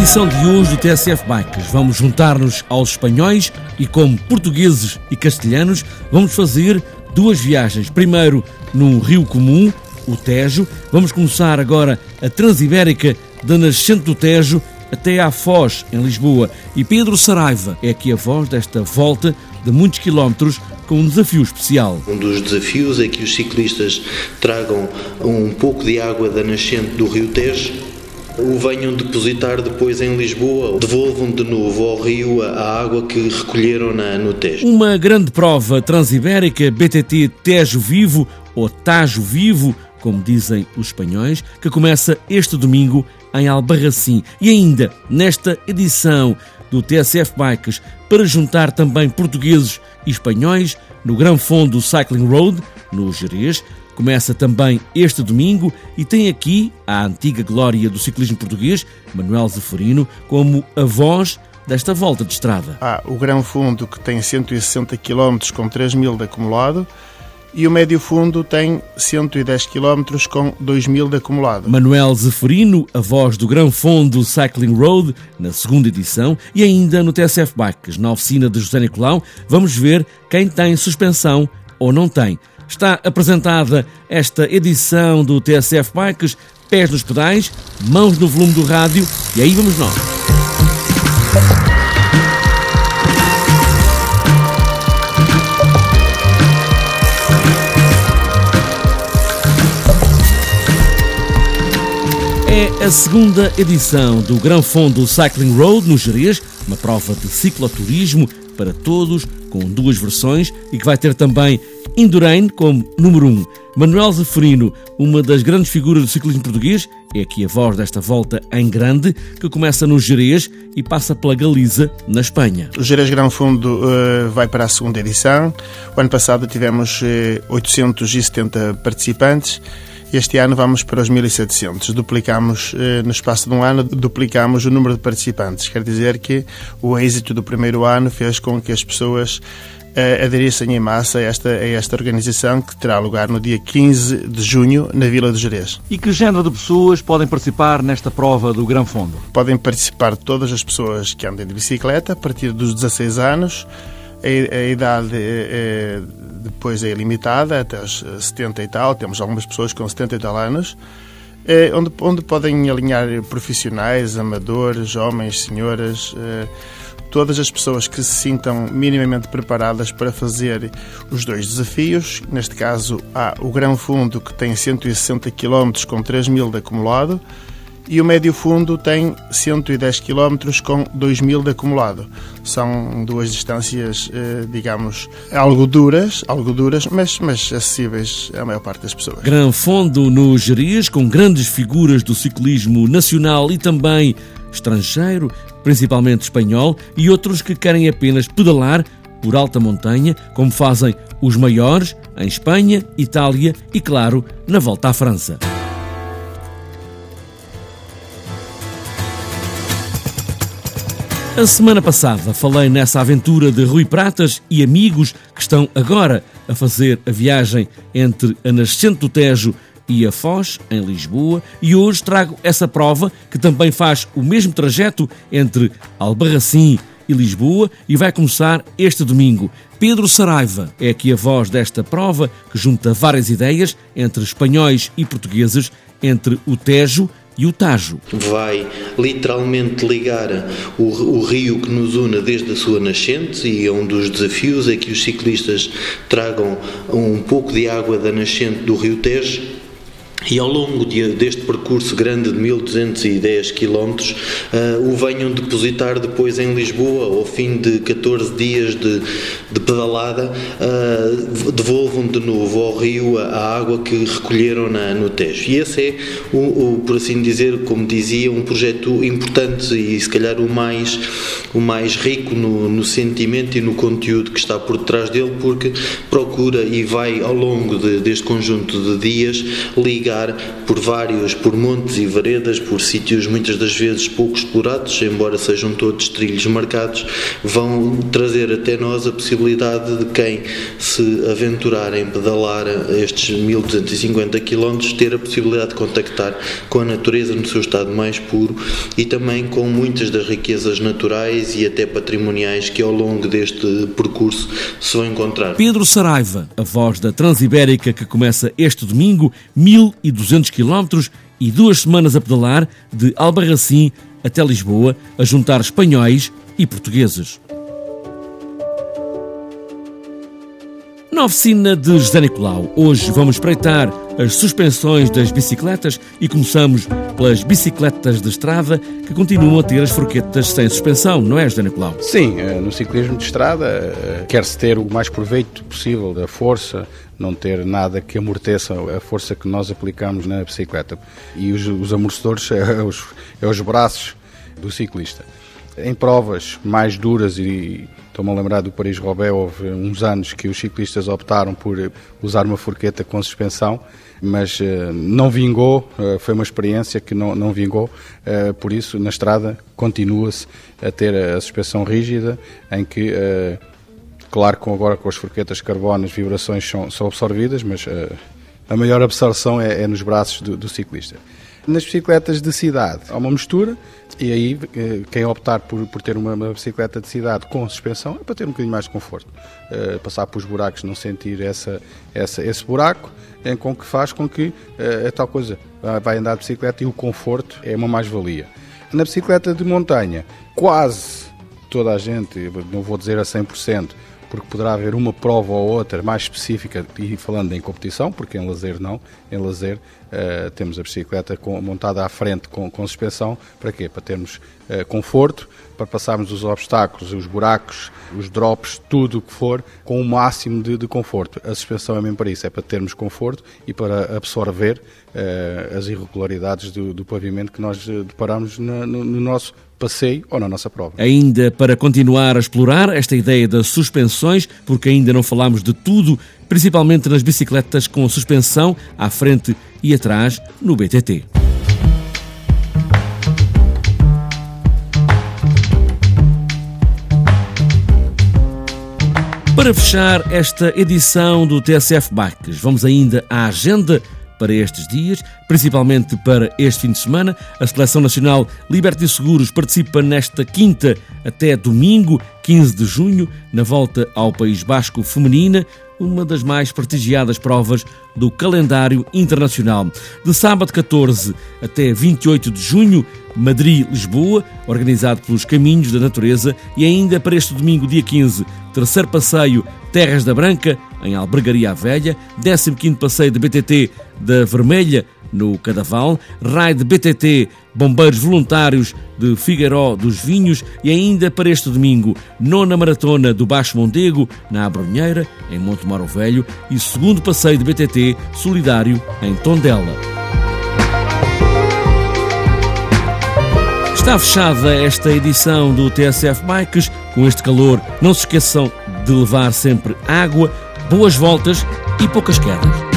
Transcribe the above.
edição de hoje do TSF Bikes vamos juntar-nos aos espanhóis e, como portugueses e castelhanos, vamos fazer duas viagens. Primeiro num rio comum, o Tejo. Vamos começar agora a Transibérica da nascente do Tejo até à Foz, em Lisboa. E Pedro Saraiva é aqui a voz desta volta de muitos quilómetros com um desafio especial. Um dos desafios é que os ciclistas tragam um pouco de água da nascente do rio Tejo o venham depositar depois em Lisboa, devolvam de novo ao rio a água que recolheram na, no Tejo. Uma grande prova transibérica, BTT Tejo Vivo, ou Tajo Vivo, como dizem os espanhóis, que começa este domingo em Albarracim. E ainda, nesta edição do TSF Bikes, para juntar também portugueses e espanhóis no Gran Fundo Cycling Road, no Jerez, Começa também este domingo e tem aqui a antiga glória do ciclismo português, Manuel Zeferino, como a voz desta volta de estrada. Há o Grão Fundo, que tem 160 km com 3 mil de acumulado, e o Médio Fundo tem 110 km com 2 mil de acumulado. Manuel Zeferino, a voz do Grão Fundo Cycling Road, na segunda edição, e ainda no TSF Bikes, na oficina de José Nicolau, vamos ver quem tem suspensão ou não tem está apresentada esta edição do TSF Bikes, pés nos pedais, mãos no volume do rádio e aí vamos nós. É a segunda edição do Gran Fundo Cycling Road no Jerez, uma prova de cicloturismo para todos, com duas versões e que vai ter também Indurain como número 1. Um. Manuel Zeferino, uma das grandes figuras do ciclismo português, é aqui a voz desta volta em grande, que começa no Jerez e passa pela Galiza, na Espanha. O Jerez Grão Fundo uh, vai para a segunda edição. O ano passado tivemos uh, eh, 870 participantes. Este ano vamos para os 1.700. Duplicamos, eh, no espaço de um ano, duplicamos o número de participantes. Quer dizer que o êxito do primeiro ano fez com que as pessoas eh, aderissem em massa a esta, a esta organização que terá lugar no dia 15 de junho na Vila de Jerez. E que género de pessoas podem participar nesta prova do Gran Fundo? Podem participar todas as pessoas que andem de bicicleta a partir dos 16 anos. A, a idade é, depois é limitada até os 70 e tal. Temos algumas pessoas com 70 e tal anos. É, onde, onde podem alinhar profissionais, amadores, homens, senhoras, é, todas as pessoas que se sintam minimamente preparadas para fazer os dois desafios. Neste caso, há o Grão Fundo, que tem 160 km com 3 mil de acumulado, e o médio fundo tem 110 km com 2 mil de acumulado. São duas distâncias, eh, digamos, algo duras, algo duras, mas, mas acessíveis à maior parte das pessoas. Gran Fundo no Jerez, com grandes figuras do ciclismo nacional e também estrangeiro, principalmente espanhol, e outros que querem apenas pedalar por alta montanha, como fazem os maiores em Espanha, Itália e, claro, na volta à França. A semana passada falei nessa aventura de Rui Pratas e amigos que estão agora a fazer a viagem entre a nascente do Tejo e a Foz, em Lisboa, e hoje trago essa prova que também faz o mesmo trajeto entre Albarracim e Lisboa e vai começar este domingo. Pedro Saraiva é aqui a voz desta prova que junta várias ideias entre espanhóis e portugueses, entre o Tejo e o Tajo. Vai literalmente ligar o, o, rio que nos une desde a sua nascente e um dos desafios é que os ciclistas tragam um pouco de água da nascente do rio Tejo e ao longo de, deste percurso grande de 1210 km uh, o venham depositar depois em Lisboa ao fim de 14 dias de, de pedalada uh, devolvam de novo ao rio a, água que recolheram na, no Tejo. E esse é o, o, por assim dizer como dizia um projeto importante e se calhar o mais o mais rico no, no sentimento e no conteúdo que está por detrás dele porque procura e vai ao longo de, deste conjunto de dias ligar por vários, por montes e veredas, por sítios muitas das vezes pouco explorados, embora sejam todos trilhos marcados, vão trazer até nós a possibilidade de quem se aventurar em pedalar estes 1250 km ter a possibilidade de contactar com a natureza no seu estado mais puro e também com muitas das riquezas naturais e até patrimoniais que ao longo deste percurso se vão encontrar. Pedro Saraiva, a voz da Transibérica que começa este domingo, 1200 km e duas semanas a pedalar de Albarracim até Lisboa, a juntar espanhóis e portugueses. Na oficina de José Nicolau, hoje vamos espreitar as suspensões das bicicletas e começamos pelas bicicletas de estrada que continuam a ter as forquetas sem suspensão, não é, José Nicolau? Sim, eh, no ciclismo de estrada eh, quer-se ter o mais proveito possível da força, não ter nada que amorteça a força que nós aplicamos na bicicleta. E os, os amortecedores é os, é os braços do ciclista. Em provas mais duras e Estou-me a lembrar do Paris-Roubaix, houve uns anos que os ciclistas optaram por usar uma forqueta com suspensão, mas uh, não vingou, uh, foi uma experiência que não, não vingou, uh, por isso na estrada continua-se a ter a suspensão rígida, em que, claro que agora com as forquetas carbono as vibrações são, são absorvidas, mas a maior absorção é, é nos braços do, do ciclista. Nas bicicletas de cidade há uma mistura e aí eh, quem optar por, por ter uma, uma, bicicleta de cidade com suspensão é para ter um bocadinho mais de conforto. Uh, passar pelos buracos, não sentir essa, essa, esse buraco, é com que faz com que uh, a tal coisa vai andar de bicicleta e o conforto é uma mais-valia. Na bicicleta de montanha, quase toda a gente, não vou dizer a 100%, porque poderá haver uma prova ou outra mais específica, e falando em competição, porque em lazer não, em lazer uh, temos a bicicleta com, montada à frente com, com suspensão, para quê? Para termos uh, conforto, para passarmos os obstáculos, os buracos, os drops, tudo o que for, com o máximo de, de, conforto. A suspensão é mesmo para isso, é para termos conforto e para absorver uh, as irregularidades do, do, pavimento que nós deparamos no, no, no nosso passeio ou na nossa prova. Ainda para continuar a explorar esta ideia das suspensões, porque ainda não falámos de tudo, principalmente nas bicicletas com suspensão à frente e atrás no BTT. Para fechar esta edição do TSF Bikes, vamos ainda à agenda para estes dias, principalmente para este fim de semana. A Seleção Nacional Liberty Seguros participa nesta quinta até domingo, 15 de junho, na volta ao País Basco Feminina, uma das mais prestigiadas provas do calendário internacional. De sábado 14 até 28 de junho, Madrid-Lisboa, organizado pelos Caminhos da Natureza, e ainda para este domingo, dia 15, terceiro passeio Terras da Branca, em Albergaria Velha, 15 passeio de BTT da Vermelha, no Cadaval, Raid BTT Bombeiros Voluntários de Figueiró dos Vinhos e ainda para este domingo, nona maratona do Baixo Mondego, na Abrunheira, em Monte Moro Velho, e segundo passeio de BTT solidário em Tondela. Está fechada esta edição do TSF Bikes. Com este calor, não se esqueçam de levar sempre água, boas voltas e poucas quedas.